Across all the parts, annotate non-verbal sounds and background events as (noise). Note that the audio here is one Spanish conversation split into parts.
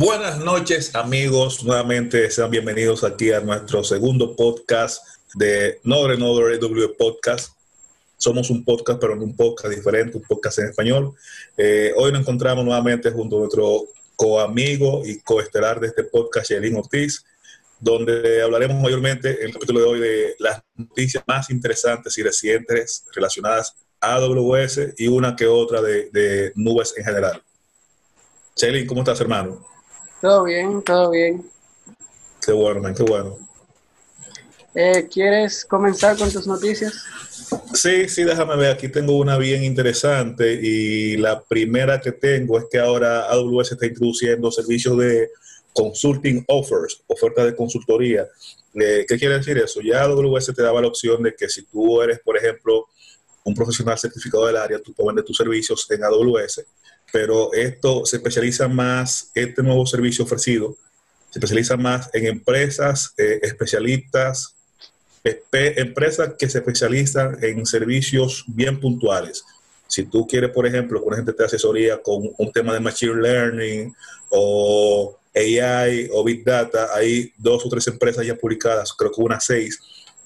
Buenas noches amigos, nuevamente sean bienvenidos aquí a nuestro segundo podcast de Nore Nore W Podcast. Somos un podcast, pero no un podcast diferente, un podcast en español. Eh, hoy nos encontramos nuevamente junto a nuestro coamigo y coestelar de este podcast, Shelin Ortiz, donde hablaremos mayormente en el capítulo de hoy de las noticias más interesantes y recientes relacionadas a AWS y una que otra de, nubes en general. Shelin, ¿cómo estás, hermano? Todo bien, todo bien. Qué bueno, man, qué bueno. Eh, ¿Quieres comenzar con tus noticias? Sí, sí, déjame ver. Aquí tengo una bien interesante y la primera que tengo es que ahora AWS está introduciendo servicios de consulting offers, ofertas de consultoría. Eh, ¿Qué quiere decir eso? Ya AWS te daba la opción de que si tú eres, por ejemplo, un profesional certificado del área, tú puedes vender tus servicios en AWS pero esto se especializa más, este nuevo servicio ofrecido, se especializa más en empresas eh, especialistas, empresas que se especializan en servicios bien puntuales. Si tú quieres, por ejemplo, que una gente te asesoría con un tema de Machine Learning o AI o Big Data, hay dos o tres empresas ya publicadas, creo que unas seis,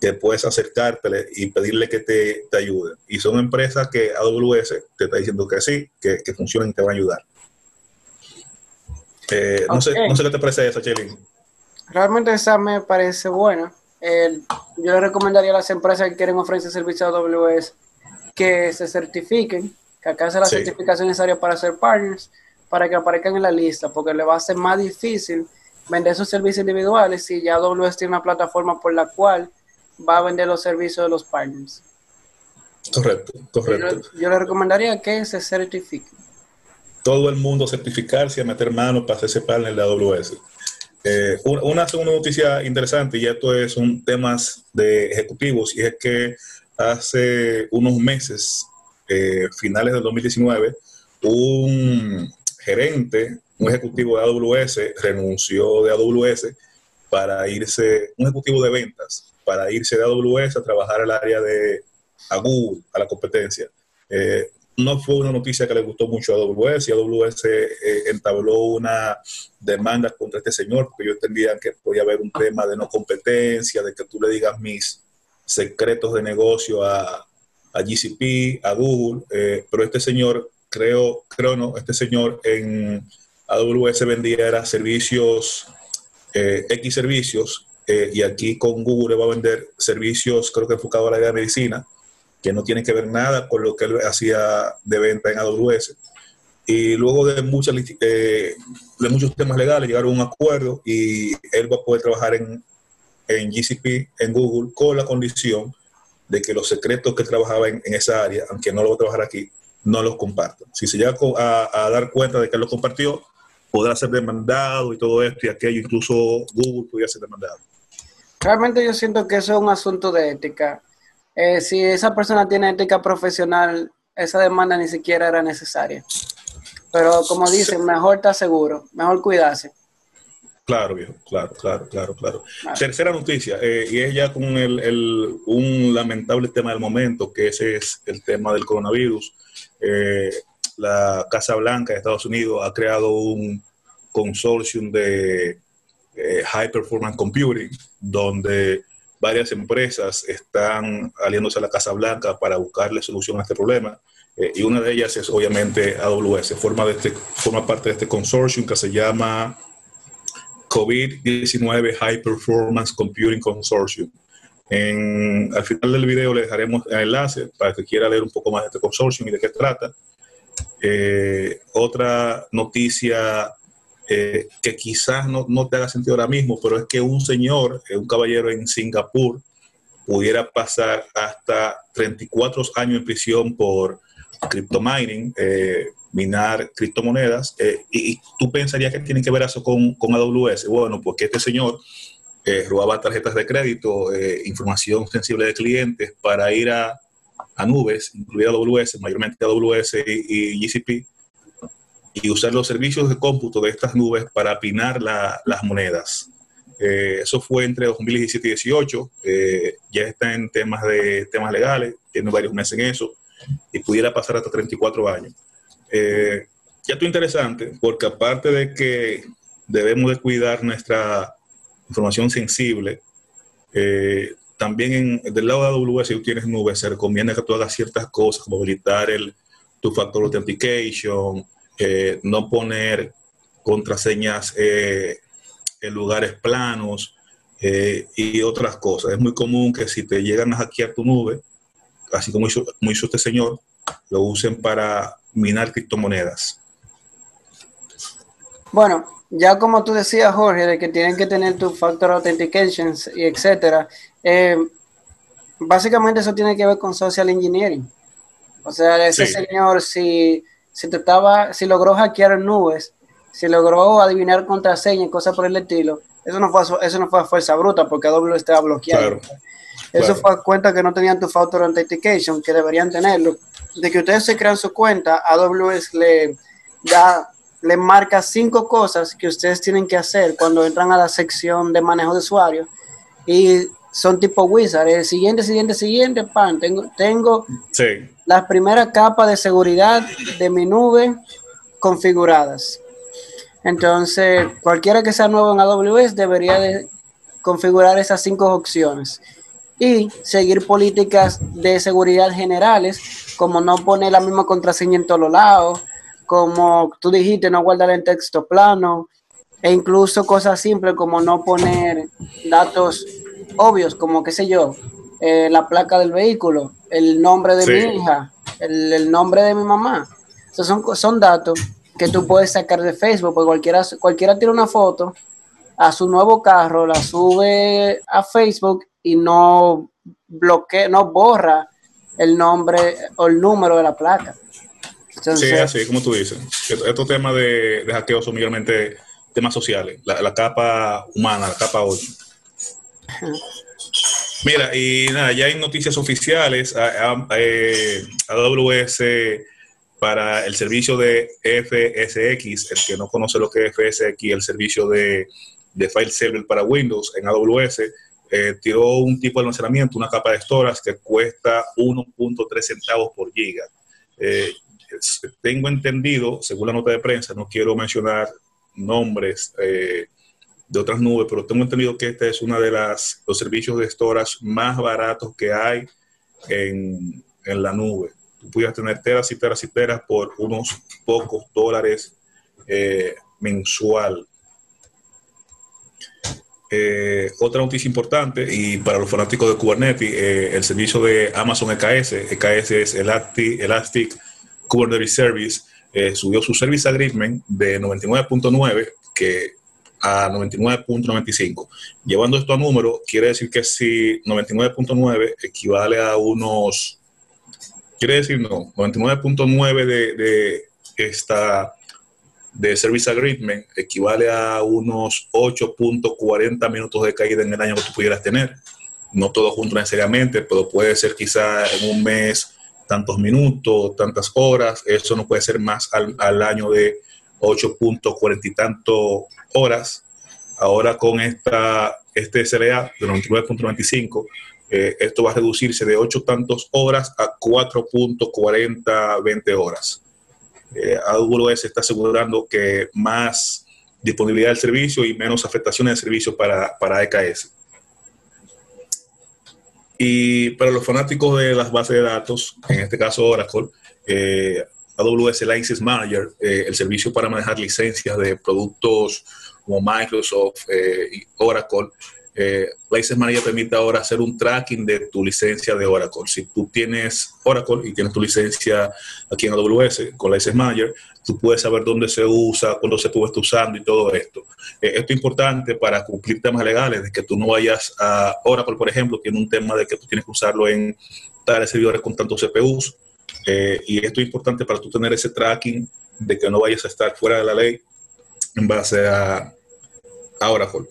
que puedes acercártele y pedirle que te, te ayuden. Y son empresas que AWS te está diciendo que sí, que, que funcionan y te van a ayudar. Eh, no, sé, no sé qué te parece esa, Chelín. Realmente esa me parece buena. yo le recomendaría a las empresas que quieren ofrecer servicios a AWS que se certifiquen, que se la sí. certificación necesaria para ser partners, para que aparezcan en la lista, porque le va a ser más difícil vender sus servicios individuales si ya AWS tiene una plataforma por la cual va a vender los servicios de los partners. Correcto, correcto. Yo, yo le recomendaría que se certifique. Todo el mundo certificarse y meter manos para hacerse partner de AWS. Eh, una segunda noticia interesante, y esto es un temas de ejecutivos, y es que hace unos meses, eh, finales del 2019, un gerente, un ejecutivo de AWS renunció de AWS para irse, un ejecutivo de ventas, para irse de AWS a trabajar al área de a Google, a la competencia. Eh, no fue una noticia que le gustó mucho a AWS y AWS eh, entabló una demanda contra este señor porque yo entendía que podía haber un tema de no competencia, de que tú le digas mis secretos de negocio a, a GCP, a Google, eh, pero este señor, creo, creo no, este señor en AWS vendía era servicios, X servicios eh, y aquí con Google va a vender servicios, creo que enfocados a la área de medicina, que no tienen que ver nada con lo que él hacía de venta en AWS. Y luego de, muchas, eh, de muchos temas legales llegaron a un acuerdo y él va a poder trabajar en, en GCP, en Google, con la condición de que los secretos que trabajaba en, en esa área, aunque no lo va a trabajar aquí, no los comparta. Si se llega a, a, dar cuenta de que los compartió, podrá ser demandado y todo esto y aquello, incluso Google podría ser demandado. Realmente yo siento que eso es un asunto de ética. Eh, si esa persona tiene ética profesional, esa demanda ni siquiera era necesaria. Pero como dicen, mejor estar seguro, mejor cuidarse. Claro, viejo, claro, claro, claro, claro. Tercera noticia, eh, y es ya con el, el, un lamentable tema del momento, que ese es el tema del coronavirus. Eh, la Casa Blanca de Estados Unidos ha creado un consortium de eh, High Performance Computing, donde varias empresas están aliándose a la Casa Blanca para buscarle solución a este problema. Eh, y una de ellas es obviamente AWS, forma, de este, forma parte de este consortium que se llama COVID-19 High Performance Computing Consortium. En, al final del video le dejaremos el enlace para que quiera leer un poco más de este consortium y de qué trata. Eh, otra noticia eh, que quizás no, te haga sentido ahora mismo, pero es que un señor, eh, un caballero en Singapur, pudiera pasar hasta 34 años en prisión por criptomining, eh, minar criptomonedas, eh, y, tú pensarías que tiene que ver eso con, con AWS. Bueno, porque este señor eh, robaba tarjetas de crédito, información sensible de clientes para ir a, a nubes, incluida AWS, mayormente AWS y GCP, y usar los servicios de cómputo de estas nubes para apinar la, las monedas. Eh, eso fue entre 2017 y 2018. Eh, ya está en temas de temas legales, tiene varios meses en eso y pudiera pasar hasta 34 años. Eh, ya esto interesante porque aparte de que debemos de cuidar nuestra información sensible. Eh, también en, del lado de AWS, si tú tienes nube, se recomienda que tú hagas ciertas cosas como habilitar el, tu factor authentication, eh, no poner contraseñas eh, en lugares planos y otras cosas. Es muy común que si te llegan a hackear tu nube, así como hizo, como hizo este señor, lo usen para minar criptomonedas. Bueno, ya como tú decías, Jorge, de que tienen que tener tu factor authentication y etcétera, eh, básicamente eso tiene que ver con social engineering. O sea, ese señor, si, si te estaba, si logró hackear nubes, si logró adivinar contraseñas y cosas por el estilo, eso no fue eso no fue a fuerza bruta porque AWS estaba bloqueado. Eso fue a cuenta que no tenían tu factor authentication, que deberían tenerlo. De que ustedes se crean su cuenta, AWS le da le marca cinco cosas que ustedes tienen que hacer cuando entran a la sección de manejo de usuario y son tipo wizard. El siguiente, siguiente, siguiente, pan. Tengo, tengo las primeras capas de seguridad de mi nube configuradas. Entonces, cualquiera que sea nuevo en AWS debería de configurar esas cinco opciones y seguir políticas de seguridad generales, como no poner la misma contraseña en todos lados, como tú dijiste, no guardar en texto plano, e incluso cosas simples como no poner datos obvios, como qué sé yo, eh, la placa del vehículo, el nombre de mi hija, el, nombre de mi mamá. Esos son, son datos que tú puedes sacar de Facebook, porque cualquiera, cualquiera tira una foto a su nuevo carro, la sube a Facebook y no bloquea, no borra el nombre o el número de la placa sí, así como tú dices. Estos temas de, de hackeo son mayormente temas sociales, la, capa humana, la capa 8. Mira, y nada, ya hay noticias oficiales. Eh, AWS para el servicio de FSX, el que no conoce lo que es FSX, el servicio de, de file server para Windows en AWS, eh, un tipo de almacenamiento, una capa de storage que cuesta 1.3 centavos por giga. Eh, tengo entendido, según la nota de prensa, no quiero mencionar nombres eh, de otras nubes, pero tengo entendido que este es uno de las, los servicios de storage más baratos que hay en, la nube. Tú pudieras tener teras y teras y teras por unos pocos dólares eh, mensual. Eh, otra noticia importante y para los fanáticos de Kubernetes, el servicio de Amazon EKS, EKS es Elastic, Elastic Kubernetes Service eh, subió su Service Agreement de 99.9 que a 99.95. Llevando esto a número, quiere decir que si 99.9 equivale a unos, quiere decir no, 99.9 de, de esta de Service Agreement equivale a unos 8.40 minutos de caída en el año que tú pudieras tener. No todo junto necesariamente, pero puede ser quizá en un mes tantos minutos, tantas horas, eso no puede ser más al, año de 8.40 y tanto horas. Ahora con esta, este SLA de 99.95, eh, esto va a reducirse de 8 tantos horas a 4.40, 20 horas. Eh, AWS está asegurando que más disponibilidad del servicio y menos afectaciones del servicio para, para EKS. Y para los fanáticos de las bases de datos, en este caso Oracle, eh, AWS License Manager, eh, el servicio para manejar licencias de productos como Microsoft eh, y Oracle, eh, License Manager permite ahora hacer un tracking de tu licencia de Oracle. Si tú tienes Oracle y tienes tu licencia aquí en AWS con License Manager, tú puedes saber dónde se usa, cuándo se estar usando y todo esto. Esto es importante para cumplir temas legales, de que tú no vayas a Oracle, por ejemplo, tiene un tema de que tú tienes que usarlo en tales servidores con tantos CPUs. Eh, y esto es importante para tú tener ese tracking de que no vayas a estar fuera de la ley en base a, a Oracle.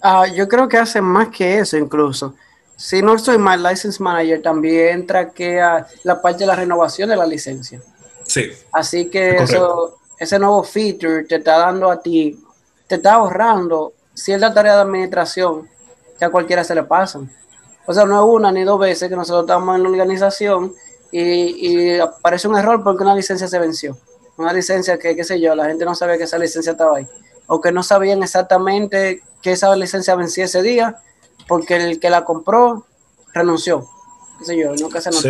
Ah, yo creo que hacen más que eso incluso. Si no soy mal, License Manager también traquea la parte de la renovación de la licencia. Sí. Así que eso, ese nuevo feature te está dando a ti, te está ahorrando cierta tarea de administración que a cualquiera se le pasan. O sea, no es una ni dos veces que nosotros estamos en la organización y, y aparece un error porque una licencia se venció. Una licencia que, qué sé yo, la gente no sabe que esa licencia estaba ahí o que no sabían exactamente que esa licencia vencía ese día, porque el que la compró renunció. Qué sé yo, nunca se notó.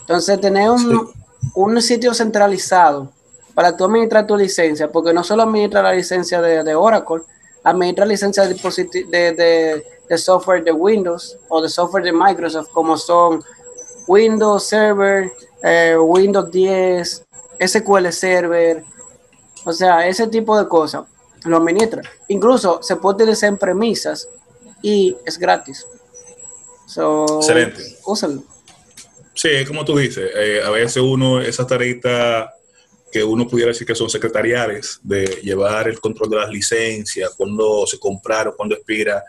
Entonces, tener un, un, sitio centralizado para tú administrar tu licencia, porque no solo administra la licencia de, de Oracle, administra licencia de, de, de, software de Windows o de software de Microsoft, como son Windows Server, eh, Windows 10, SQL Server, o sea, ese tipo de cosas lo administra. Incluso se puede utilizar en premisas y es gratis. Excelente. Úsalo. Sí, como tú dices, eh, a veces uno, esas tareitas que uno pudiera decir que son secretariales, de llevar el control de las licencias, cuando se compraron, cuando expira,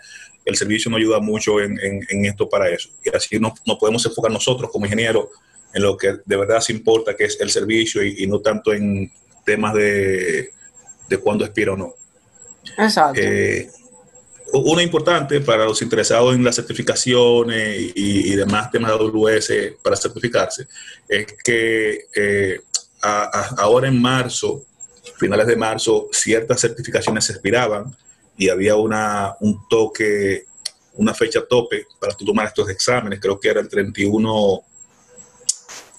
el servicio nos ayuda mucho en, esto para eso. Y así nos, podemos enfocar nosotros como ingenieros en lo que de verdad se importa, que es el servicio, y, no tanto en temas de, de cuándo expira o no. Exacto. Eh, uno importante para los interesados en las certificaciones y, demás temas de AWS para certificarse es que eh, ahora en marzo, finales de marzo, ciertas certificaciones se expiraban y había una, un toque, una fecha tope para tomar estos exámenes, creo que era el 31,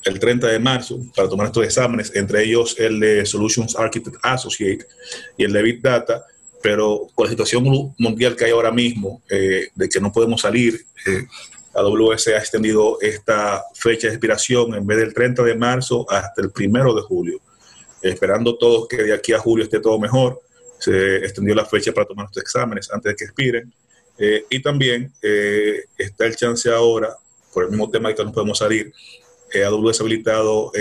el 30 de marzo, para tomar estos exámenes, entre ellos el de Solutions Architect Associate y el de Big Data pero con la situación mundial que hay ahora mismo, eh, de que no podemos salir, eh, AWS ha extendido esta fecha de expiración en vez del 30 de marzo hasta el 1 de julio. Esperando todos que de aquí a julio esté todo mejor, se extendió la fecha para tomar estos exámenes antes de que expiren. Eh, y también eh, está el chance ahora, por el mismo tema de que no podemos salir, AWS ha habilitado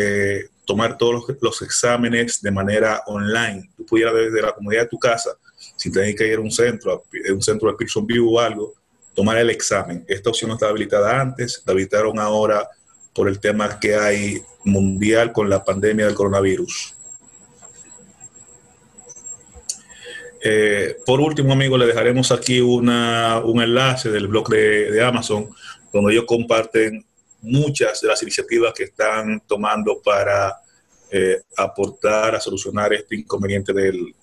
tomar todos los, exámenes de manera online. Tú pudieras desde la comunidad de tu casa si tenéis que ir a un centro, a un centro de Pearson View o algo, tomar el examen. Esta opción no estaba habilitada antes, la habilitaron ahora por el tema que hay mundial con la pandemia del coronavirus. Eh, por último, amigos, le dejaremos aquí una, un enlace del blog de, Amazon, donde ellos comparten muchas de las iniciativas que están tomando para eh, aportar a solucionar este inconveniente de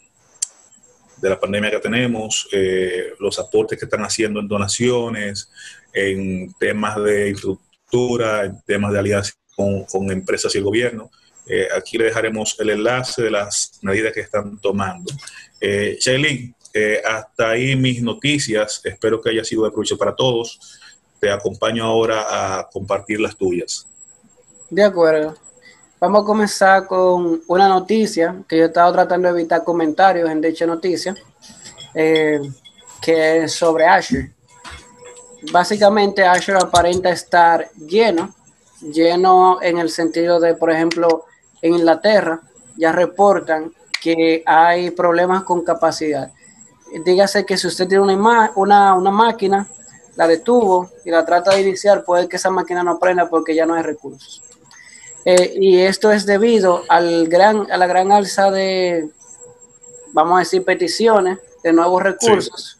la pandemia que tenemos, eh, los aportes que están haciendo en donaciones, en temas de infraestructura, en temas de alianza con, empresas y el gobierno. Aquí le dejaremos el enlace de las medidas que están tomando. Eh, eh, hasta ahí mis noticias. Espero que haya sido de provecho para todos. Te acompaño ahora a compartir las tuyas. De acuerdo. Vamos a comenzar con una noticia que yo he estado tratando de evitar comentarios en dicha noticia, eh, que es sobre Azure. Básicamente Azure aparenta estar lleno, lleno en el sentido de, por ejemplo, en Inglaterra ya reportan que hay problemas con capacidad. Dígase que si usted tiene una, una, una máquina, la detuvo y la trata de iniciar, puede que esa máquina no prenda porque ya no hay recursos. Eh, y esto es debido al gran, a la gran alza de, vamos a decir, peticiones de nuevos recursos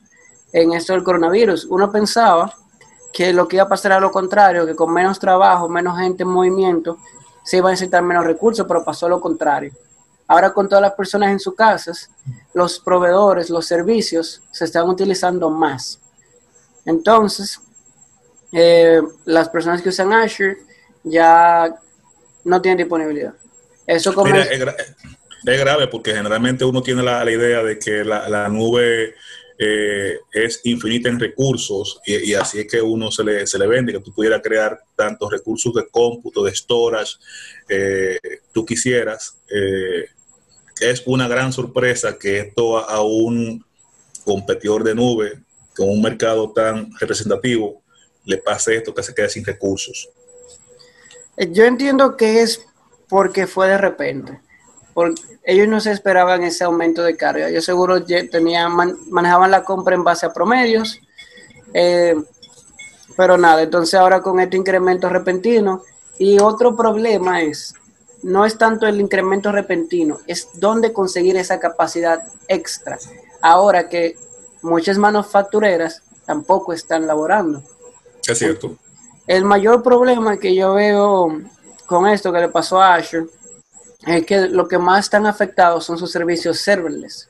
en esto del coronavirus. Uno pensaba que lo que iba a pasar era lo contrario, que con menos trabajo, menos gente en movimiento, se iba a necesitar menos recursos, pero pasó lo contrario. Ahora con todas las personas en sus casas, los proveedores, los servicios se están utilizando más. Entonces, eh, las personas que usan Azure ya no tienen disponibilidad. Eso como es, grave porque generalmente uno tiene la, idea de que la, nube eh, es infinita en recursos y, así es que uno se le, se le vende, que tú pudieras crear tantos recursos de cómputo, de storage, eh, tú quisieras. Eh, es una gran sorpresa que esto a, a un competidor de nube con un mercado tan representativo le pase esto que se quede sin recursos. Yo entiendo que es porque fue de repente. Porque ellos no se esperaban ese aumento de carga. Yo seguro tenían, manejaban la compra en base a promedios. Eh, pero nada, entonces ahora con este incremento repentino. Y otro problema es, no es tanto el incremento repentino, es dónde conseguir esa capacidad extra. Ahora que muchas manufactureras tampoco están laborando. Es cierto. El mayor problema que yo veo con esto que le pasó a Azure es que lo que más están afectados son sus servicios serverless.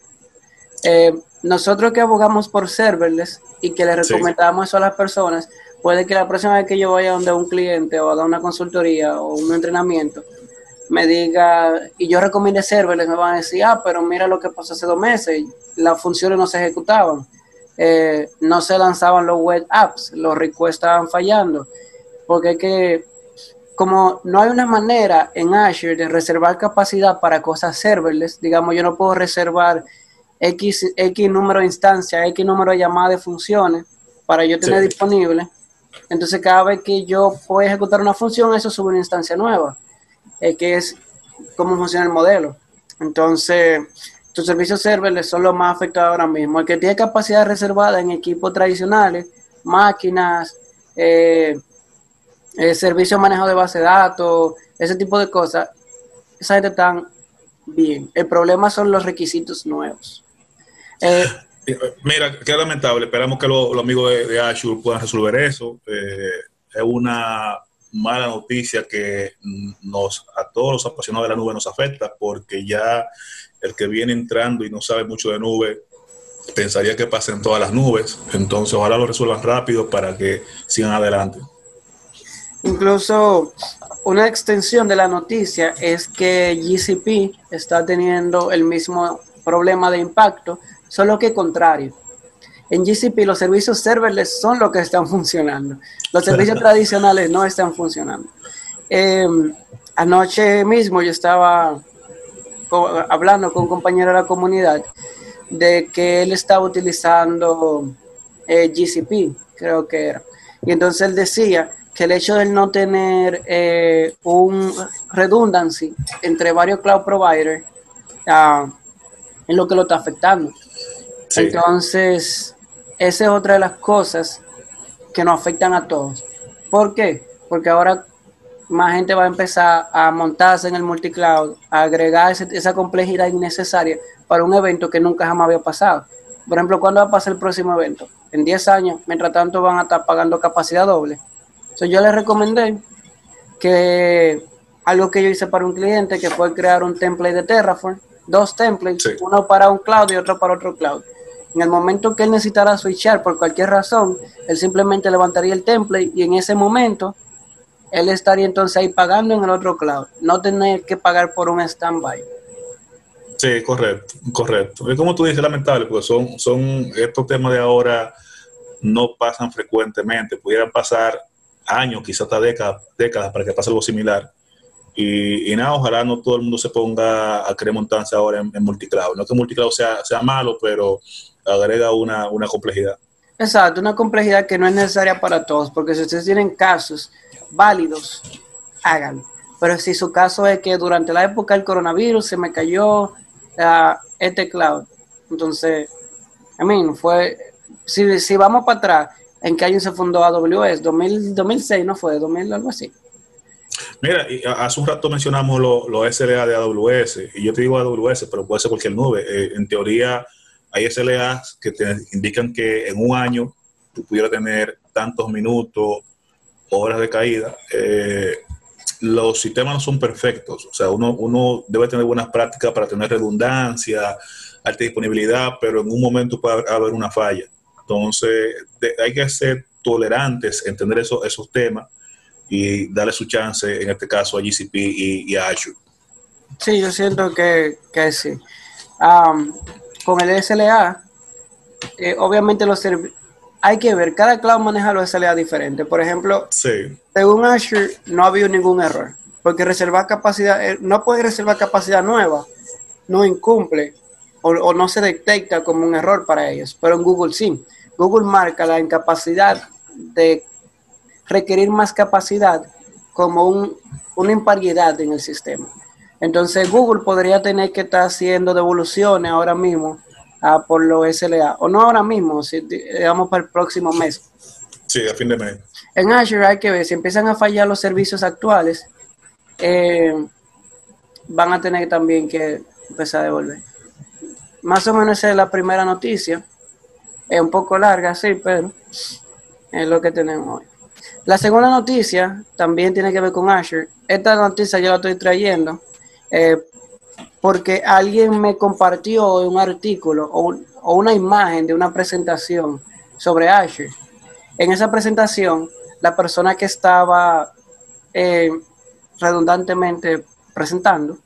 Eh, nosotros que abogamos por serverless y que le recomendamos eso a las personas, puede que la próxima vez que yo vaya donde un cliente o a dar una consultoría o un entrenamiento, me diga, y yo recomiende serverless, me van a decir, ah, pero mira lo que pasó hace dos meses, las funciones no se ejecutaban, eh, no se lanzaban los web apps, los requests estaban fallando, porque es que como no hay una manera en Azure de reservar capacidad para cosas serverless, digamos, yo no puedo reservar X, X número de instancias, X número de llamadas de funciones para yo tener disponible. Entonces, cada vez que yo puedo ejecutar una función, eso sube una instancia nueva, eh, que es cómo funciona el modelo. Entonces, tus servicios serverless son los más afectados ahora mismo. El que tiene capacidad reservada en equipos tradicionales, máquinas, eh, eh, servicio de manejo de base de datos, ese tipo de cosas, esa gente están bien. El problema son los requisitos nuevos. Eh, (laughs) Mira, qué lamentable. Esperamos que los amigos de, Azure puedan resolver eso. Eh, es una mala noticia que nos a todos los apasionados de la nube nos afecta porque ya el que viene entrando y no sabe mucho de nube pensaría que pasen todas las nubes. Entonces, ojalá lo resuelvan rápido para que sigan adelante. Incluso una extensión de la noticia es que GCP está teniendo el mismo problema de impacto, solo que contrario. En GCP los servicios serverless son los que están funcionando. Los (laughs) servicios tradicionales no están funcionando. Em, anoche mismo yo estaba hablando con un compañero de la comunidad de que él estaba utilizando eh, GCP, creo que era. Y entonces él decía que el hecho de no tener eh, un redundancy entre varios cloud providers uh, es lo que lo está afectando. Entonces, esa es otra de las cosas que nos afectan a todos. ¿Por qué? Porque ahora más gente va a empezar a montarse en el multicloud, a agregar esa complejidad innecesaria para un evento que nunca jamás había pasado. Por ejemplo, ¿cuándo va a pasar el próximo evento? En 10 años, mientras tanto van a estar pagando capacidad doble yo les recomendé que algo que yo hice para un cliente, que fue crear un template de Terraform, dos templates, uno para un cloud y otro para otro cloud. En el momento que él necesitara switchar por cualquier razón, él simplemente levantaría el template y en ese momento él estaría entonces ahí pagando en el otro cloud, no tener que pagar por un standby. Sí, correcto, correcto. Es como tú dices, lamentable, porque son, son estos temas de ahora no pasan frecuentemente, pudieran pasar años, quizás hasta décadas, décadas para que pase algo similar. Y, nada, ojalá no todo el mundo se ponga a querer montarse ahora en, multicloud. No que multicloud sea, sea malo, pero agrega una, una complejidad. Exacto, una complejidad que no es necesaria para todos, porque si ustedes tienen casos válidos, háganlo. Pero si su caso es que durante la época del coronavirus se me cayó uh, este cloud, entonces, a mí, fue, si, si vamos para atrás, ¿En qué año se fundó AWS? 2000, 2006, ¿no fue? 2000, algo así. Mira, hace un rato mencionamos los SLA de AWS, y yo te digo AWS, pero puede ser cualquier nube. Eh, en teoría, hay SLAs que te indican que en un año tú pudieras tener tantos minutos, horas de caída. Eh, los sistemas no son perfectos, o sea, uno, uno debe tener buenas prácticas para tener redundancia, alta disponibilidad, pero en un momento puede haber una falla. Entonces, hay que ser tolerantes, entender eso, esos temas y darle su chance, en este caso, a GCP y, a Azure. Sí, yo siento que, que sí. con el SLA, eh, obviamente los hay que ver, cada cloud maneja los SLA diferente. Por ejemplo, según Azure no ha habido ningún error, porque reservar capacidad, eh, no puede reservar capacidad nueva, no incumple o, no se detecta como un error para ellos, pero en Google sí. Google marca la incapacidad de requerir más capacidad como un, una imparidad en el sistema. Entonces Google podría tener que estar haciendo devoluciones ahora mismo ah, por los SLA, o no ahora mismo, si digamos para el próximo mes. Sí, a fin de mes. En Azure hay que ver, si empiezan a fallar los servicios actuales, eh, van a tener también que empezar a devolver. Más o menos esa es la primera noticia. Es un poco larga, sí, pero es lo que tenemos hoy. La segunda noticia también tiene que ver con Azure. Esta noticia yo la estoy trayendo eh, porque alguien me compartió un artículo o, o una imagen de una presentación sobre Azure. En esa presentación, la persona que estaba eh, redundantemente presentando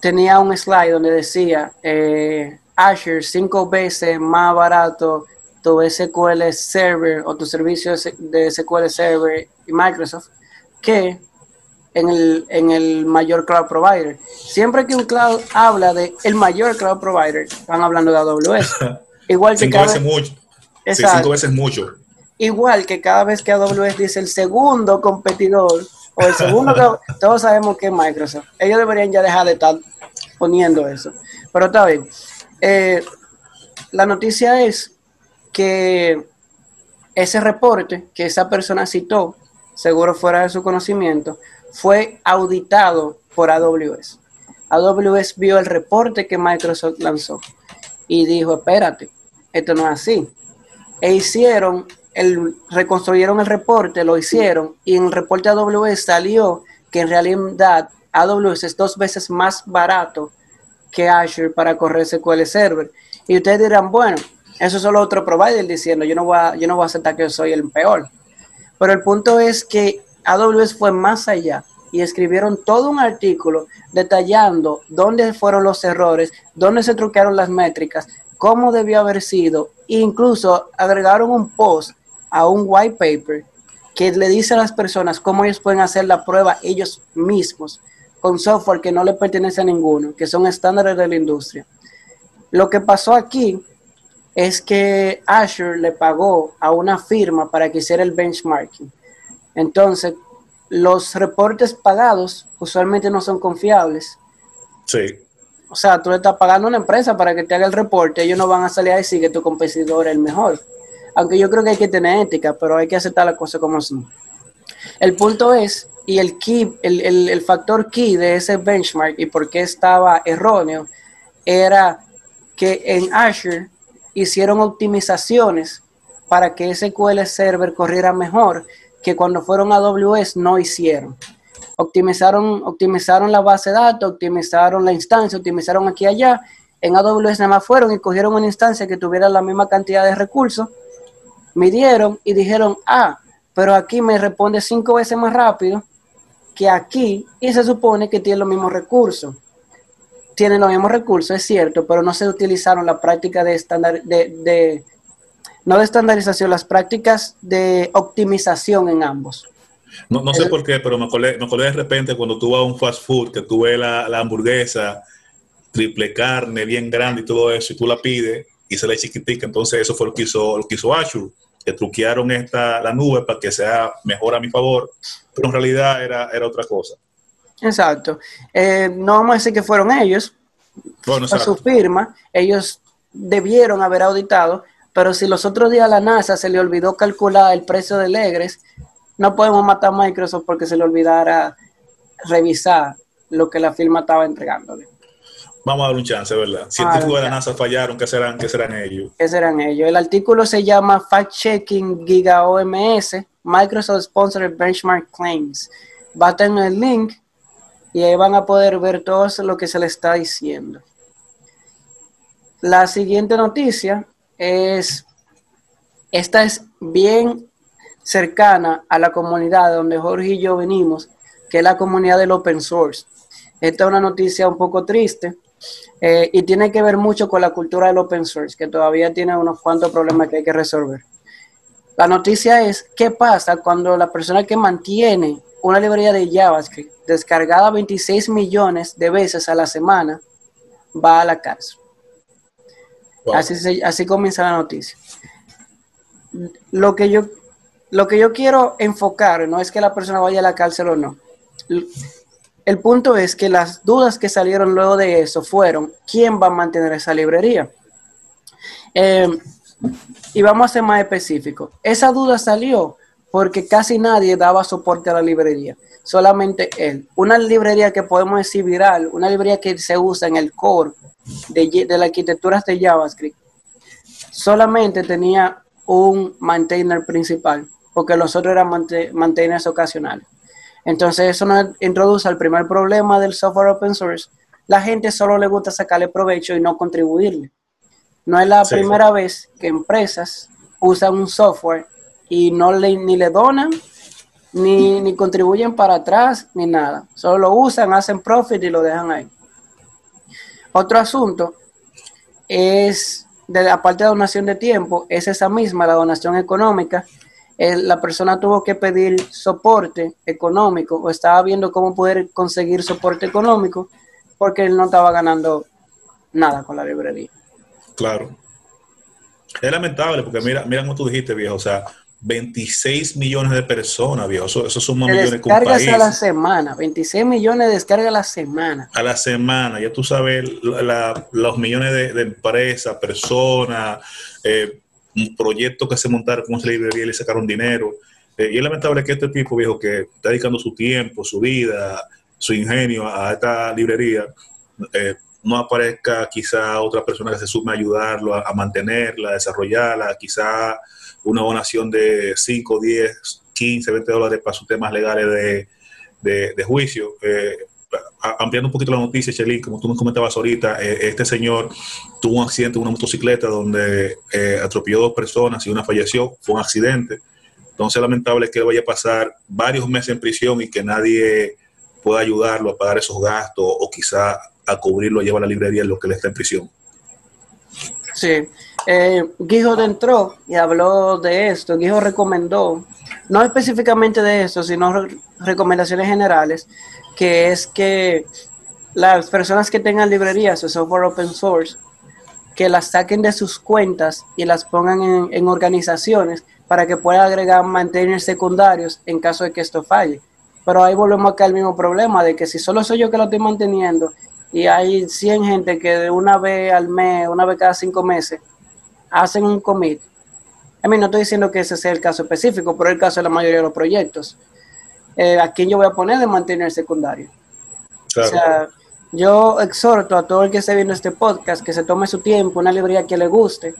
tenía un slide donde decía eh, Azure cinco veces más barato tu SQL Server o tu servicio de SQL Server y Microsoft que en el, en el mayor cloud provider. Siempre que un cloud habla de el mayor cloud provider, están hablando de AWS. (laughs) Igual que cinco veces mucho. cinco veces mucho. Igual que cada vez que AWS dice el segundo competidor o el segundo (laughs) todos sabemos que es Microsoft. Ellos deberían ya dejar de estar poniendo eso. Pero está bien. Eh, la noticia es que ese reporte que esa persona citó, seguro fuera de su conocimiento, fue auditado por AWS. AWS vio el reporte que Microsoft lanzó y dijo, espérate, esto no es así. E hicieron, el, reconstruyeron el reporte, lo hicieron, y en el reporte AWS salió que en realidad AWS es dos veces más barato que Azure para correr SQL Server. Y ustedes dirán, bueno, eso es solo otro provider diciendo, yo no voy a, yo no voy a aceptar que yo soy el peor. Pero el punto es que AWS fue más allá y escribieron todo un artículo detallando dónde fueron los errores, dónde se truquearon las métricas, cómo debió haber sido. E incluso agregaron un post a un white paper que le dice a las personas cómo ellos pueden hacer la prueba ellos mismos con software que no le pertenece a ninguno, que son estándares de la industria. Lo que pasó aquí es que Azure le pagó a una firma para que hiciera el benchmarking. Entonces, los reportes pagados usualmente no son confiables. Sí. O sea, tú le estás pagando a una empresa para que te haga el reporte, ellos no van a salir a decir que tu competidor es el mejor. Aunque yo creo que hay que tener ética, pero hay que aceptar las cosas como son. El punto es, y el key, el, el factor key de ese benchmark y por qué estaba erróneo, era que en Azure hicieron optimizaciones para que SQL Server corriera mejor que cuando fueron a AWS no hicieron. Optimizaron, optimizaron la base de datos, optimizaron la instancia, optimizaron aquí y allá. En AWS nada más fueron y cogieron una instancia que tuviera la misma cantidad de recursos, midieron y dijeron, ah, pero aquí me responde cinco veces más rápido que aquí y se supone que tiene los mismos recursos. Tienen los mismos recursos, es cierto, pero no se utilizaron la práctica de, estándar, de no de estandarización, las prácticas de optimización en ambos. No, no sé por qué, pero me acordé, me acordé de repente cuando tú vas a un fast food, que tú ves la, la, hamburguesa, triple carne, bien grande y todo eso, y tú la pides y se le chiquitica. Entonces, eso fue lo que hizo, lo que hizo Azure, que truquearon esta, la nube para que sea mejor a mi favor, pero en realidad era, era otra cosa. Exacto. Eh, no vamos a decir que fueron ellos, bueno, su firma, ellos debieron haber auditado, pero si los otros días a la NASA se le olvidó calcular el precio de Legres, no podemos matar a Microsoft porque se le olvidara revisar lo que la firma estaba entregándole. Vamos a dar un chance, ¿verdad? Científicos de la NASA fallaron, ¿qué serán, ¿qué serán ellos? ¿Qué serán ellos? El artículo se llama Fact Checking Giga OMS, Microsoft Sponsored Benchmark Claims. Baten el link y ahí van a poder ver todo lo que se le está diciendo. La siguiente noticia es, esta es bien cercana a la comunidad donde Jorge y yo venimos, que es la comunidad del open source. Esta es una noticia un poco triste eh, y tiene que ver mucho con la cultura del open source, que todavía tiene unos cuantos problemas que hay que resolver. La noticia es, ¿qué pasa cuando la persona que mantiene una librería de JavaScript descargada 26 millones de veces a la semana va a la cárcel? Así, así comienza la noticia. Lo que, yo, lo que yo quiero enfocar no es que la persona vaya a la cárcel o no. El punto es que las dudas que salieron luego de eso fueron, ¿quién va a mantener esa librería? Eh, y vamos a ser más específicos. Esa duda salió porque casi nadie daba soporte a la librería, solamente él. Una librería que podemos decir viral, una librería que se usa en el core de, de la arquitectura de JavaScript, solamente tenía un maintainer principal, porque los otros eran maintainers ocasionales. Entonces eso nos introduce al primer problema del software open source. La gente solo le gusta sacarle provecho y no contribuirle. No es la primera vez que empresas usan un software y no le, ni le donan, ni, ni contribuyen para atrás, ni nada. Solo lo usan, hacen profit y lo dejan ahí. Otro asunto es, de, aparte de donación de tiempo, es esa misma, la donación económica. La persona tuvo que pedir soporte económico o estaba viendo cómo poder conseguir soporte económico porque él no estaba ganando nada con la librería. Claro. Es lamentable porque mira, mira como tú dijiste, viejo, o sea, 26 millones de personas, viejo. Eso, eso son más millones que un país. a la semana, 26 millones de descargas a la semana. A la semana, ya tú sabes los millones de, empresas, personas, eh, proyectos que se montaron con esa librería y le sacaron dinero. Eh, y es lamentable que este tipo, viejo, que está dedicando su tiempo, su vida, su ingenio a esta librería, eh, no aparezca quizá otra persona que se sume a ayudarlo a, mantenerla, a desarrollarla, quizá una donación de 5, 10, 15, 20 dólares para sus temas legales de, juicio. Eh, ampliando un poquito la noticia, Chelín, como tú me comentabas ahorita, eh, este señor tuvo un accidente en una motocicleta donde eh, atropelló dos personas y una falleció, fue un accidente. Entonces, lamentable que él vaya a pasar varios meses en prisión y que nadie pueda ayudarlo a pagar esos gastos o quizá a cubrirlo, a llevar la librería en lo que él está en prisión. Sí, eh, Guijo entró y habló de esto. Guijo recomendó, no específicamente de esto, sino recomendaciones generales, que es que las personas que tengan librerías o software open source, que las saquen de sus cuentas y las pongan en, organizaciones para que puedan agregar manteners secundarios en caso de que esto falle. Pero ahí volvemos acá al mismo problema de que si solo soy yo que lo estoy manteniendo y hay 100 gente que de una vez al mes, una vez cada cinco meses, hacen un commit. A mí no estoy diciendo que ese sea el caso específico, pero el caso de la mayoría de los proyectos. Eh, ¿A quién yo voy a poner de mantener secundario? O sea, yo exhorto a todo el que esté viendo este podcast que se tome su tiempo, una librería que le guste.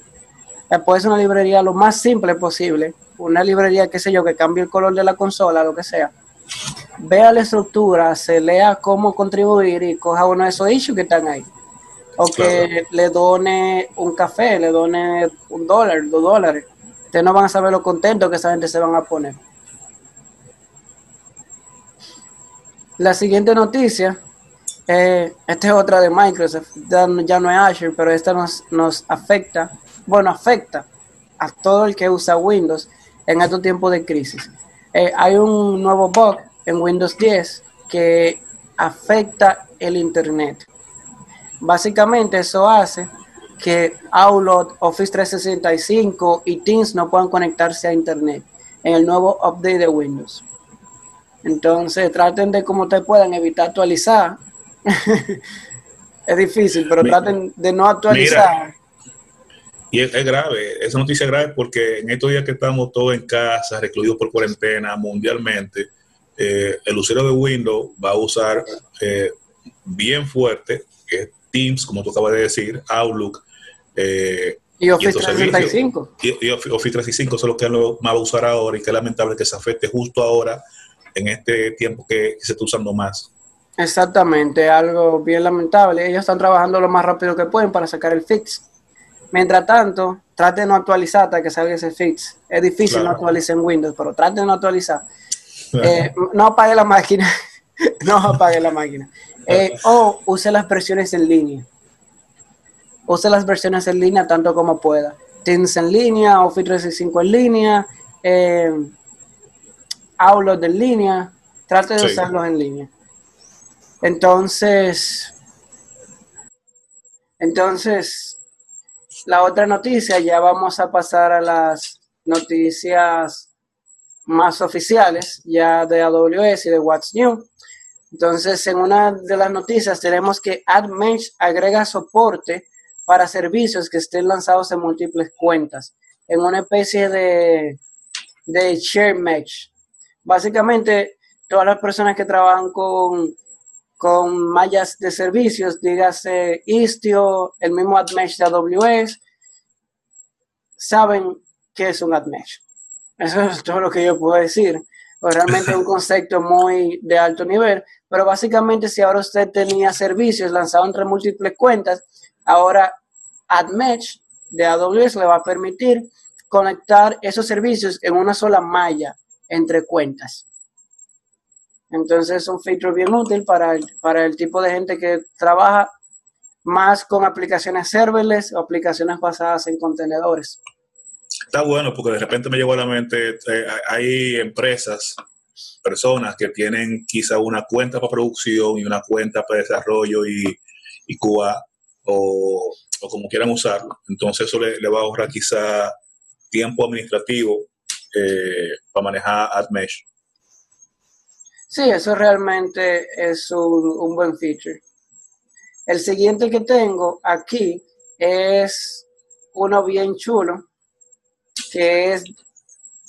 Eh, puede ser una librería lo más simple posible, una librería, qué sé yo, que cambie el color de la consola, lo que sea vea la estructura, se lea cómo contribuir y coja uno de esos issues que están ahí. O que le done un café, le done un dólar, dos dólares. Ustedes no van a saber lo contento que esa gente se van a poner. La siguiente noticia, eh, esta es otra de Microsoft, ya, no es Azure, pero esta nos, nos afecta, bueno, afecta a todo el que usa Windows en estos tiempos de crisis. Eh, hay un nuevo bug en Windows 10 que afecta el Internet. Básicamente eso hace que Outlook, Office 365 y Teams no puedan conectarse a Internet en el nuevo update de Windows. Entonces traten de como te puedan evitar actualizar. (laughs) es difícil, pero traten de no actualizar. y es, grave, esa noticia es grave porque en estos días que estamos todos en casa, recluidos por cuarentena mundialmente, eh, el usuario de Windows va a usar eh, bien fuerte Teams, como tú acabas de decir, Outlook. Y Office 365. Y, Office 365 son los que lo va a usar ahora y que es lamentable que se afecte justo ahora en este tiempo que, se está usando más. Exactamente, algo bien lamentable. Ellos están trabajando lo más rápido que pueden para sacar el fix. Mientras tanto, traten de no actualizar hasta que salga ese fix. Es difícil no actualizar en Windows, pero traten de no actualizar. Eh, no apague la máquina, (laughs) no apague la máquina. Eh, o use las versiones en línea. Use las versiones en línea tanto como pueda. Teams en línea, Office 365 en línea, eh, Outlook en línea. Trate de usarlos en línea. Entonces, entonces, la otra noticia, ya vamos a pasar a las noticias más oficiales ya de AWS y de What's New. Entonces, en una de las noticias tenemos que AdMesh agrega soporte para servicios que estén lanzados en múltiples cuentas, en una especie de, de share mesh. Básicamente, todas las personas que trabajan con, con mallas de servicios, dígase Istio, el mismo AdMesh de AWS, saben que es un AdMesh. Eso es todo lo que yo puedo decir. Pues realmente es un (laughs) concepto muy de alto nivel, pero básicamente si ahora usted tenía servicios lanzados entre múltiples cuentas, ahora AdMatch de AWS le va a permitir conectar esos servicios en una sola malla entre cuentas. Entonces es un feature bien útil para el, para el tipo de gente que trabaja más con aplicaciones serverless o aplicaciones basadas en contenedores. Está bueno porque de repente me llegó a la mente, eh, hay empresas, personas que tienen quizá una cuenta para producción y una cuenta para desarrollo y, y QA o, como quieran usarlo. Entonces eso le, va a ahorrar quizá tiempo administrativo eh, para manejar AdMesh. Sí, eso realmente es un, buen feature. El siguiente que tengo aquí es uno bien chulo, que es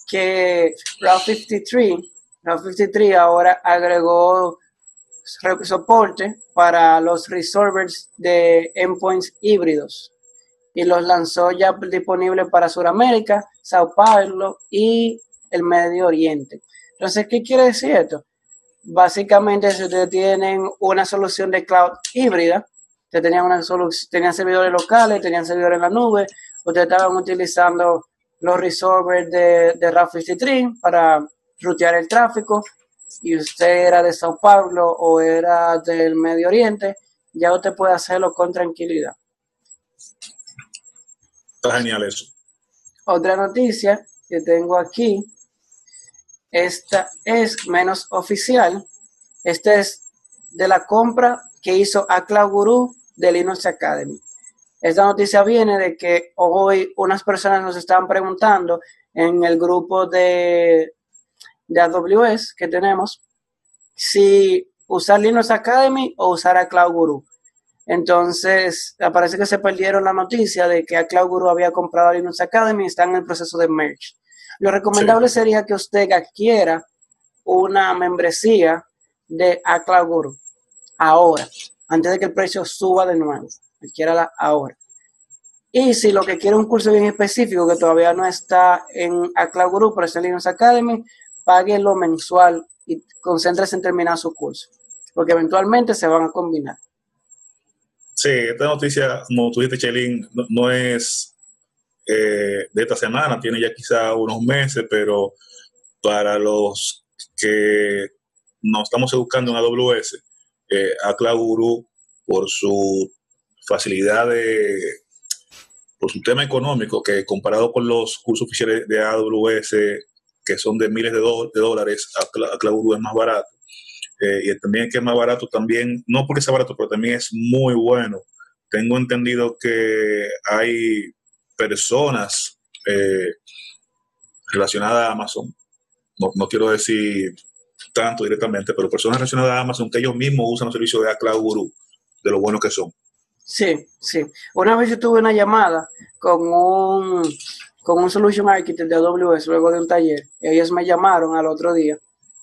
que Route 53, Route 53 ahora agregó soporte para los resolvers de endpoints híbridos y los lanzó ya disponible para Sudamérica, Sao Paulo y el Medio Oriente. Entonces, ¿qué quiere decir esto? básicamente si ustedes tienen una solución de cloud híbrida, ustedes tenían, una tenían servidores locales, tenían servidores en la nube, ustedes estaban utilizando los resolvers de, de RAW 53 para rutear el tráfico y usted era de Sao Paulo o era del Medio Oriente, ya usted puede hacerlo con tranquilidad. Genial eso. Otra noticia que tengo aquí esta es menos oficial. Esta es de la compra que hizo Cloud Guru de Linux Academy. Esta noticia viene de que hoy unas personas nos estaban preguntando en el grupo de, de AWS que tenemos si usar Linux Academy o usar Cloud Guru. Entonces, parece que se perdieron la noticia de que Cloud Guru había comprado Linux Academy y está en el proceso de merge. Lo recomendable sería que usted adquiera una membresía de Aclaguru ahora, antes de que el precio suba de nuevo. Adquiérala ahora. Y si lo que quiere es un curso bien específico que todavía no está en Aclaguru, pero está en Linux Academy, páguelo mensual y concéntrese en terminar su curso, porque eventualmente se van a combinar. Sí, esta noticia, como tú dijiste, Chelín, no es eh, de esta semana, tiene ya quizá unos meses, pero para los que nos estamos educando en AWS, eh, a Cloud por su facilidad de, por su tema económico, que comparado con los cursos oficiales de AWS, que son de miles de, dólares, a, es más barato. Y también que es más barato también, no porque sea barato, pero también es muy bueno. Tengo entendido que hay personas eh, relacionadas a Amazon, no, quiero decir tanto directamente, pero personas relacionadas a Amazon que ellos mismos usan los servicios de Cloud Guru, de lo bueno que son. Sí, sí. Una vez yo tuve una llamada con un, con un Solution Architect de AWS luego de un taller. Y ellos me llamaron al otro día.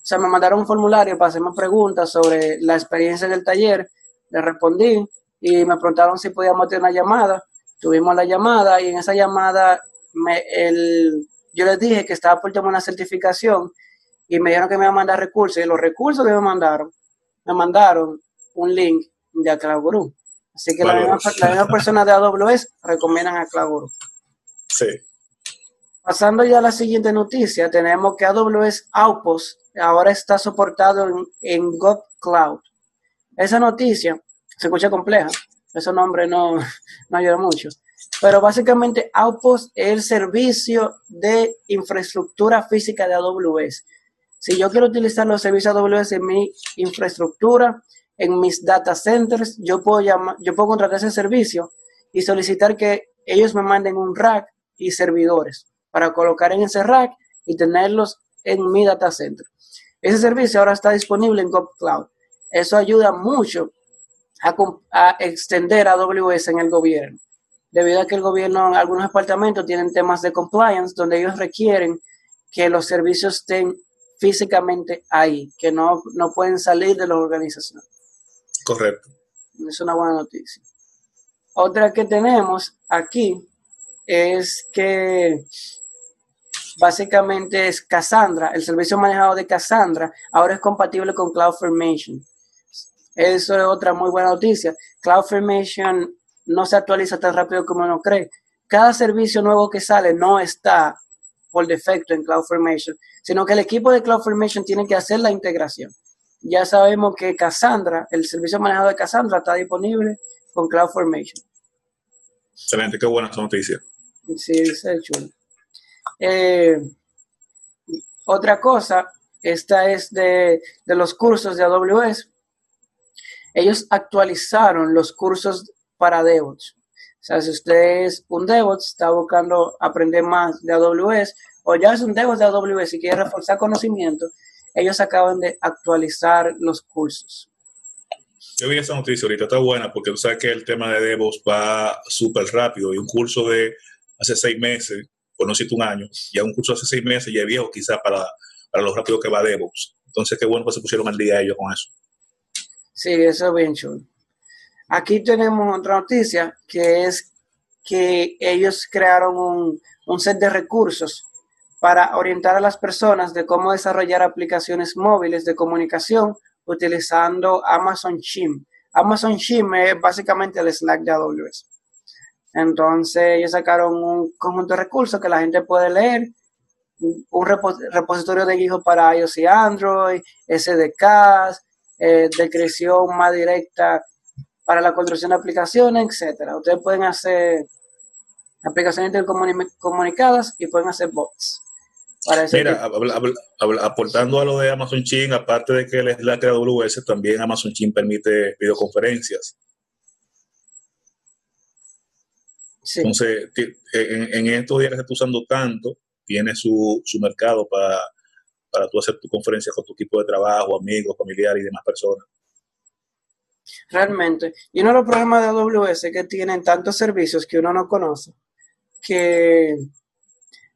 O sea, me mandaron un formulario para hacerme preguntas sobre la experiencia del taller. Le respondí y me preguntaron si podíamos tener una llamada tuvimos la llamada y en esa llamada me, el, yo les dije que estaba por tomar una certificación y me dijeron que me iban a mandar recursos y los recursos que me mandaron, me mandaron un link de Cloud Así que la, misma, persona de AWS recomiendan a Cloud Sí. Pasando ya a la siguiente noticia, tenemos que AWS Outpost ahora está soportado en, en Cloud. Esa noticia se escucha compleja, ese nombre no, (laughs) no ayuda mucho. Pero básicamente Outpost es el servicio de infraestructura física de AWS. Si yo quiero utilizar los servicios AWS en mi infraestructura, en mis data centers, yo puedo, llamar, yo puedo contratar ese servicio y solicitar que ellos me manden un rack y servidores para colocar en ese rack y tenerlos en mi data center. Ese servicio ahora está disponible en Cloud. Eso ayuda mucho a, extender AWS en el gobierno, debido a que el gobierno, en algunos departamentos tienen temas de compliance donde ellos requieren que los servicios estén físicamente ahí, que no, no pueden salir de la organización. Correcto. Es una buena noticia. Otra que tenemos aquí es que básicamente es Cassandra, el servicio manejado de Cassandra, ahora es compatible con CloudFormation. Eso es otra muy buena noticia. CloudFormation no se actualiza tan rápido como uno cree. cada servicio nuevo que sale no está por defecto en CloudFormation, sino que el equipo de CloudFormation tiene que hacer la integración. Ya sabemos que Cassandra, el servicio manejado de Cassandra, está disponible con CloudFormation. Excelente, qué buena noticia. Sí, es chulo. Eh, otra cosa, esta es de, de los cursos de AWS. Ellos actualizaron los cursos para DevOps. O sea, si usted es un DevOps, está buscando aprender más de AWS, o ya es un DevOps de AWS y quiere reforzar conocimiento, ellos acaban de actualizar los cursos. Yo vi esa noticia ahorita, está buena, porque tú sabes que el tema de DevOps va súper rápido y un curso de hace seis meses, o no siete un año, ya un curso hace seis meses ya es viejo quizás para, para lo rápido que va DevOps. Entonces, qué bueno que se pusieron al día ellos con eso. Sí, eso es bien chulo. Aquí tenemos otra noticia que es que ellos crearon un, un set de recursos para orientar a las personas de cómo desarrollar aplicaciones móviles de comunicación utilizando Amazon Chim. Amazon Chim es básicamente el Slack de AWS. Entonces ellos sacaron un conjunto de recursos que la gente puede leer, un repositorio de GitHub para iOS y Android, SDKs, eh, de creación más directa para la construcción de aplicaciones, etcétera. Ustedes pueden hacer aplicaciones intercomunicadas y pueden hacer bots. Mira, aportando a lo de Amazon Chin, aparte de que Slack de AWS, también Amazon Chin permite videoconferencias. Entonces, en, estos días que se está usando tanto, tiene su, su mercado para, para tú hacer tu conferencia con tu equipo de trabajo, amigos, familiares y demás personas. Realmente. Y uno de los problemas de AWS es que tienen tantos servicios que uno no conoce, que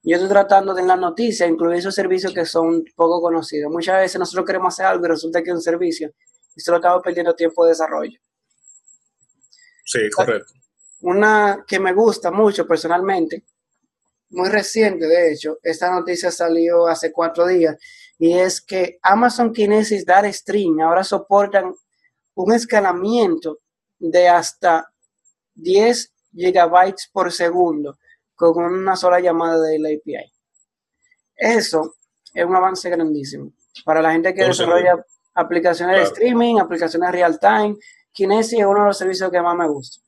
yo estoy tratando de en las noticias incluir esos servicios que son poco conocidos. Muchas veces nosotros queremos hacer algo y resulta que es un servicio y solo estamos perdiendo tiempo de desarrollo. Sí, correcto. Una que me gusta mucho personalmente, muy reciente de hecho, esta noticia salió hace cuatro días, y es que Amazon Kinesis Data Stream ahora soportan un escalamiento de hasta 10 gigabytes por segundo con una sola llamada de la API. Eso es un avance grandísimo. Para la gente que desarrolla aplicaciones de streaming, aplicaciones real time, Kinesis es uno de los servicios que más me gusta.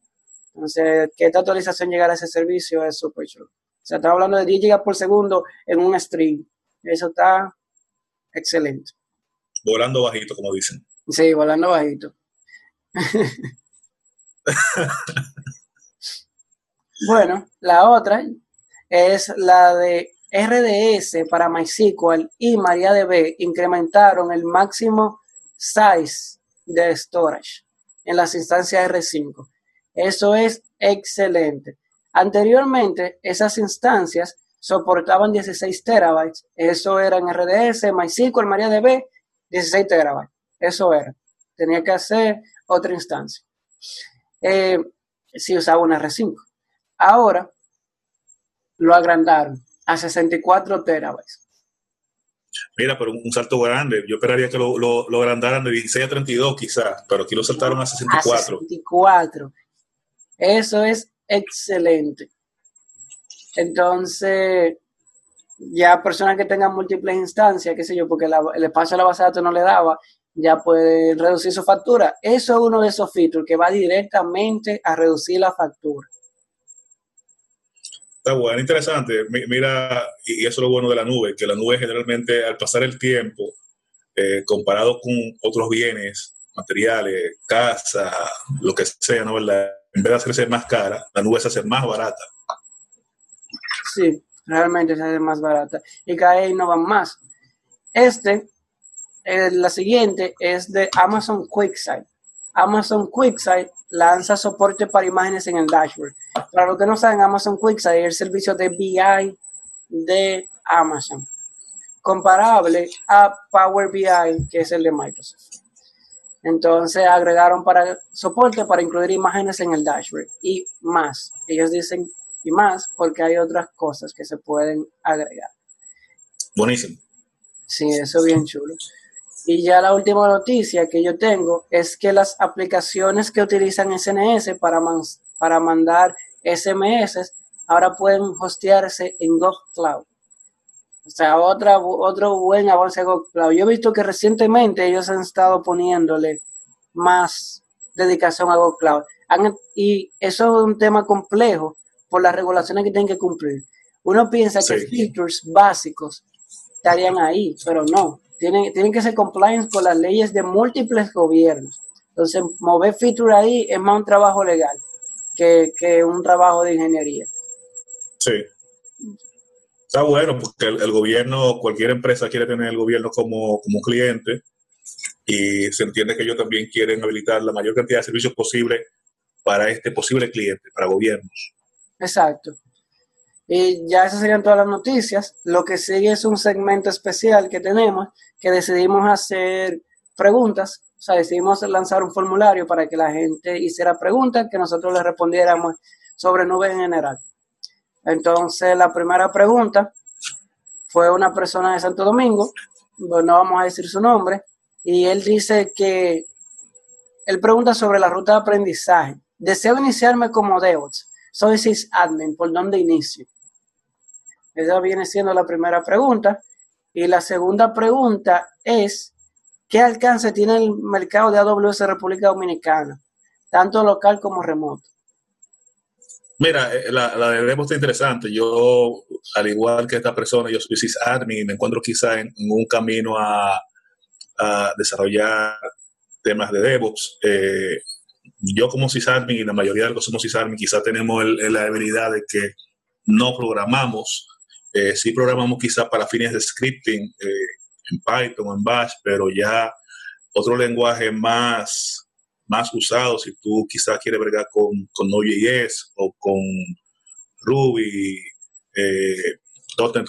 Entonces, que esta actualización llegara a ese servicio es súper chulo. O sea, estamos hablando de 10 GB por segundo en un stream. Eso está excelente. Volando bajito, como dicen. Sí, volando bajito. (laughs) bueno, la otra es la de RDS para MySQL y MariaDB incrementaron el máximo size de storage en las instancias R5. Eso es excelente. Anteriormente, esas instancias soportaban 16 terabytes. Eso era en RDS, MySQL, MariaDB, 16 terabytes. Eso era. Tenía que hacer otra instancia. Eh, si usaba una R5. Ahora lo agrandaron a 64 terabytes. Mira, pero un salto grande. Yo esperaría que lo, lo, lo agrandaran de 16 a 32 quizás, pero aquí lo saltaron a 64. A 64. Eso es excelente. Entonces, ya personas que tengan múltiples instancias, qué sé yo, porque el espacio de la base de datos no le daba, ya pueden reducir su factura. Eso es uno de esos features que va directamente a reducir la factura. Está bueno, interesante. Mira, y eso es lo bueno de la nube, que la nube generalmente al pasar el tiempo, eh, comparado con otros bienes, materiales, casa, lo que sea, ¿no? ¿verdad? En vez de hacerse más cara, la nube se hace más barata. Sí, realmente se hace más barata. Y cada vez no van más. Este, eh, la siguiente es de Amazon QuickSight. Amazon QuickSight lanza soporte para imágenes en el dashboard. Para los que no saben, Amazon QuickSight es el servicio de BI de Amazon, comparable a Power BI, que es el de Microsoft. Entonces agregaron para soporte para incluir imágenes en el dashboard y más. Ellos dicen y más porque hay otras cosas que se pueden agregar. Buenísimo. Sí, eso es bien chulo. Y ya la última noticia que yo tengo es que las aplicaciones que utilizan SNS para, para mandar SMS ahora pueden hostearse en GovCloud. O sea, otra, otro buen avance GovCloud. Yo he visto que recientemente ellos han estado poniéndole más dedicación a GovCloud. y eso es un tema complejo por las regulaciones que tienen que cumplir. Uno piensa que features básicos estarían ahí, pero no. Tienen, tienen que ser compliance con las leyes de múltiples gobiernos. Entonces, mover feature ahí es más un trabajo legal que, que un trabajo de ingeniería. Sí. Está bueno porque el, gobierno, cualquier empresa quiere tener el gobierno como, como cliente y se entiende que ellos también quieren habilitar la mayor cantidad de servicios posible para este posible cliente, para gobiernos. Exacto. Y ya esas serían todas las noticias. Lo que sigue es un segmento especial que tenemos, que decidimos hacer preguntas. O sea, decidimos lanzar un formulario para que la gente hiciera preguntas, que nosotros le respondiéramos sobre nubes en general. Entonces, la primera pregunta fue una persona de Santo Domingo, no vamos a decir su nombre, y él dice que él pregunta sobre la ruta de aprendizaje. Deseo iniciarme como DevOps soy sysadmin, ¿por dónde inicio? Esa viene siendo la primera pregunta. Y la segunda pregunta es, ¿qué alcance tiene el mercado de AWS República Dominicana, tanto local como remoto? Mira, eh, la, la de Demo está interesante. Yo, al igual que esta persona, yo soy sysadmin y me encuentro quizá en, un camino a, desarrollar temas de DevOps. Eh, yo como sysadmin y la mayoría de los que somos sysadmin quizá tenemos la habilidad de que no programamos, eh, sí programamos quizá para fines de scripting eh, en Python en Bash, pero ya otro lenguaje más, más usado, si tú quizás quieres bregar con, con Node.js o con Ruby, eh,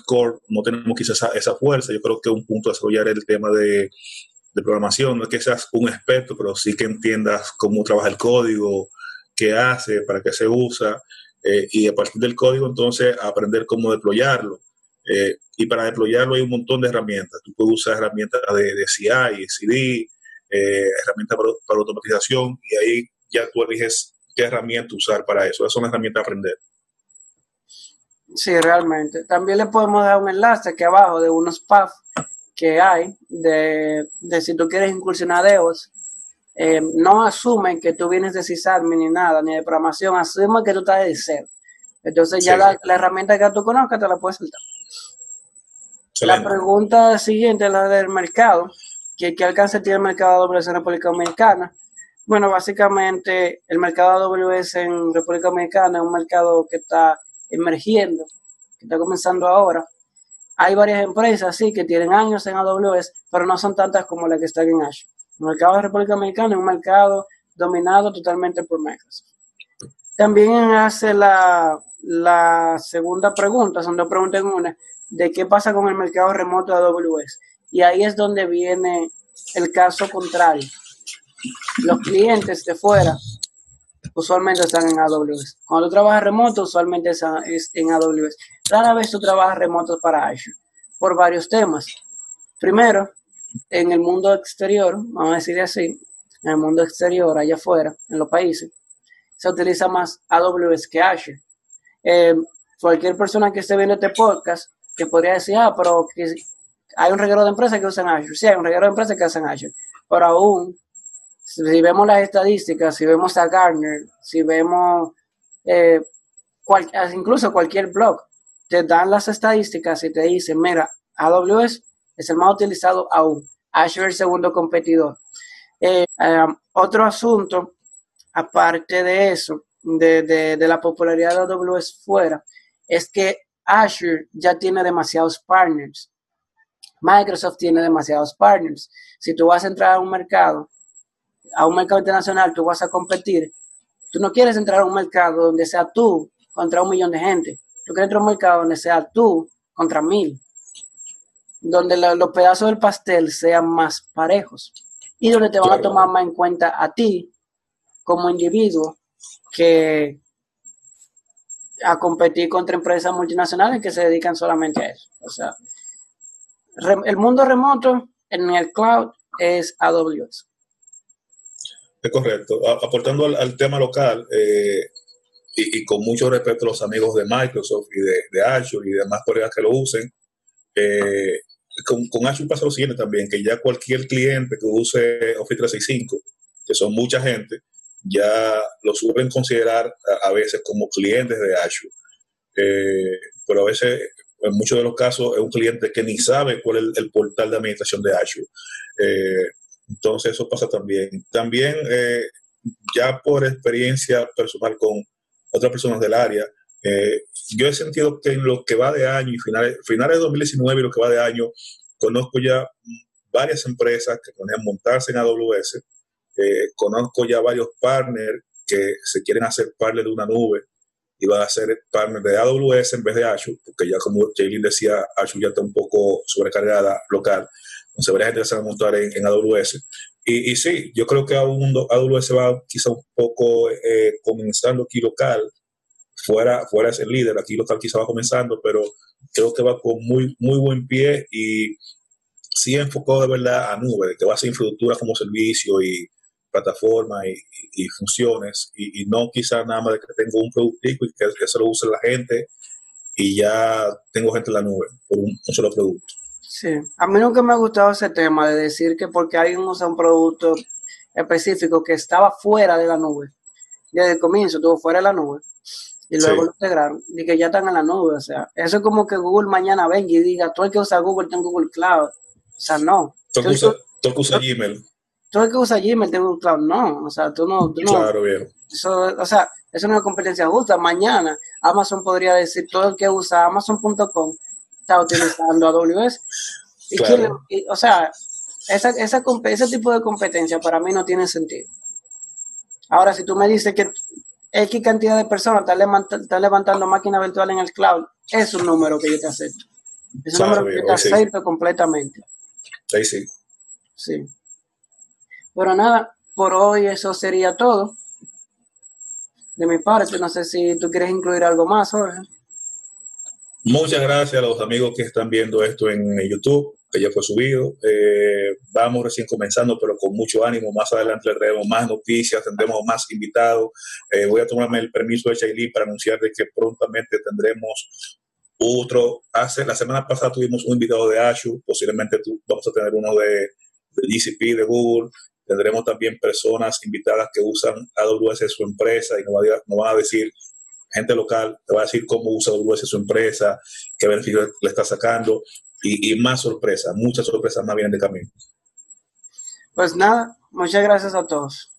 Core, no tenemos quizás esa, esa, fuerza. Yo creo que un punto a desarrollar el tema de de programación, no es que seas un experto, pero sí que entiendas cómo trabaja el código, qué hace, para qué se usa, eh, y a partir del código entonces aprender cómo deployarlo. Eh, y para deployarlo hay un montón de herramientas. Tú puedes usar herramientas de, CI, CD, eh, herramientas para, automatización, y ahí ya tú eliges qué herramienta usar para eso. Esas son herramientas a aprender. Sí, realmente. También le podemos dar un enlace aquí abajo de unos paths que hay de, si tú quieres incursionar DevOps, eh, no asumen que tú vienes de sysadmin ni nada, ni de programación, asumen que tú estás de cero. Entonces ya la, herramienta que tú conozcas te la puedes saltar. La pregunta siguiente es la del mercado. ¿Qué, ¿Qué, alcance tiene el mercado AWS en República Dominicana? Bueno, básicamente el mercado AWS en República Dominicana es un mercado que está emergiendo, que está comenzando ahora hay varias empresas, sí, que tienen años en AWS, pero no son tantas como las que están en Azure. El mercado de República Dominicana es un mercado dominado totalmente por Microsoft. También hace la, la segunda pregunta, son dos preguntas en una, de qué pasa con el mercado remoto de AWS. Y ahí es donde viene el caso contrario. Los clientes de fuera usualmente están en AWS. Cuando trabajas remoto, usualmente es en AWS. Rara vez tú trabajas remoto para Azure por varios temas. Primero, en el mundo exterior, vamos a decir así, en el mundo exterior, allá afuera, en los países, se utiliza más AWS que Azure. Eh, cualquier persona que esté viendo este podcast, que podría decir, ah, pero hay un reguero de empresas que usan Azure. Sí, hay un reguero de empresas que usan Azure. Pero aún si vemos las estadísticas, si vemos a Gartner, si vemos eh, incluso cualquier blog, te dan las estadísticas y te dicen, mira, AWS es el más utilizado aún, Azure el segundo competidor. Eh, otro asunto, aparte de eso, de la popularidad de AWS fuera, es que Azure ya tiene demasiados partners. Microsoft tiene demasiados partners. Si tú vas a entrar a un mercado a un mercado internacional tú vas a competir, tú no quieres entrar a un mercado donde sea tú contra un millón de gente. Tú quieres entrar a un mercado donde sea tú contra mil. Donde los pedazos del pastel sean más parejos. Y donde te van a tomar más en cuenta a ti como individuo que a competir contra empresas multinacionales que se dedican solamente a eso. O sea, el mundo remoto en el cloud es AWS. Es correcto. aportando al, tema local, eh, y, con mucho respeto a los amigos de Microsoft y de, de Azure y demás colegas que lo usen, eh, con, con Azure pasa lo siguiente también, que ya cualquier cliente que use Office 365, que son mucha gente, ya lo suelen considerar a, veces como clientes de Azure. Eh, pero a veces, en muchos de los casos, es un cliente que ni sabe cuál es el, portal de administración de Azure. Eh, entonces, eso pasa también. También, ya por experiencia personal con otras personas del área, eh, yo he sentido que en lo que va de año y finales, finales de 2019 y lo que va de año, conozco ya varias empresas que planean montarse en AWS, eh, conozco ya varios partners que se quieren hacer partner de una nube y van a ser partner de AWS en vez de Azure, porque ya como Jaylin decía, Azure ya está un poco sobrecargada local, entonces varias gente se va a montar en, AWS. Y, y, sí, yo creo que AWS va quizá un poco eh, comenzando aquí local, fuera, fuera ese líder. Aquí local quizá va comenzando, pero creo que va con muy, muy buen pie y sí enfocado de verdad a nube, que va a ser infraestructura como servicio y plataforma y, funciones, y, no quizá nada más de que tengo un productico y que, que se lo use la gente y ya tengo gente en la nube por un, solo producto. Sí, a mí nunca me ha gustado ese tema de decir que porque alguien usa un producto específico que estaba fuera de la nube, desde el comienzo estuvo fuera de la nube, y luego lo integraron y que ya están en la nube. O sea, eso es como que Google mañana venga y diga, todo el que usa Google está en Google Cloud. O sea, no. El que usa, Gmail. Todo el que usa Gmail tiene Google Cloud. No, o sea, tú no. claro, bien. Eso, o sea, eso no es competencia justa. Mañana Amazon podría decir, todo el que usa Amazon.com está utilizando AWS. Y claro. o sea, esa, esa, ese tipo de competencia para mí no tiene sentido. Ahora, si tú me dices que X cantidad de personas están levantando máquinas virtuales en el cloud, es un número que yo te acepto. Es un número que yo te acepto completamente. Sí, sí. Sí. Pero nada, por hoy eso sería todo. De mi parte, no sé si tú quieres incluir algo más, Jorge. Muchas gracias a los amigos que están viendo esto en YouTube que ya fue subido. Eh, vamos recién comenzando, pero con mucho ánimo. Más adelante le traemos más noticias, tendremos más invitados. Eh, voy a tomarme el permiso de Shailin para anunciar de que prontamente tendremos otro. Hace, la semana pasada tuvimos un invitado de Azure, posiblemente vamos a tener uno de, de GCP, de Google. Tendremos también personas invitadas que usan AWS en su empresa y nos, nos van a decir gente local te va a decir cómo usa AWS su empresa, qué beneficios le está sacando y, más sorpresas, muchas sorpresas más vienen de camino. Pues nada, muchas gracias a todos.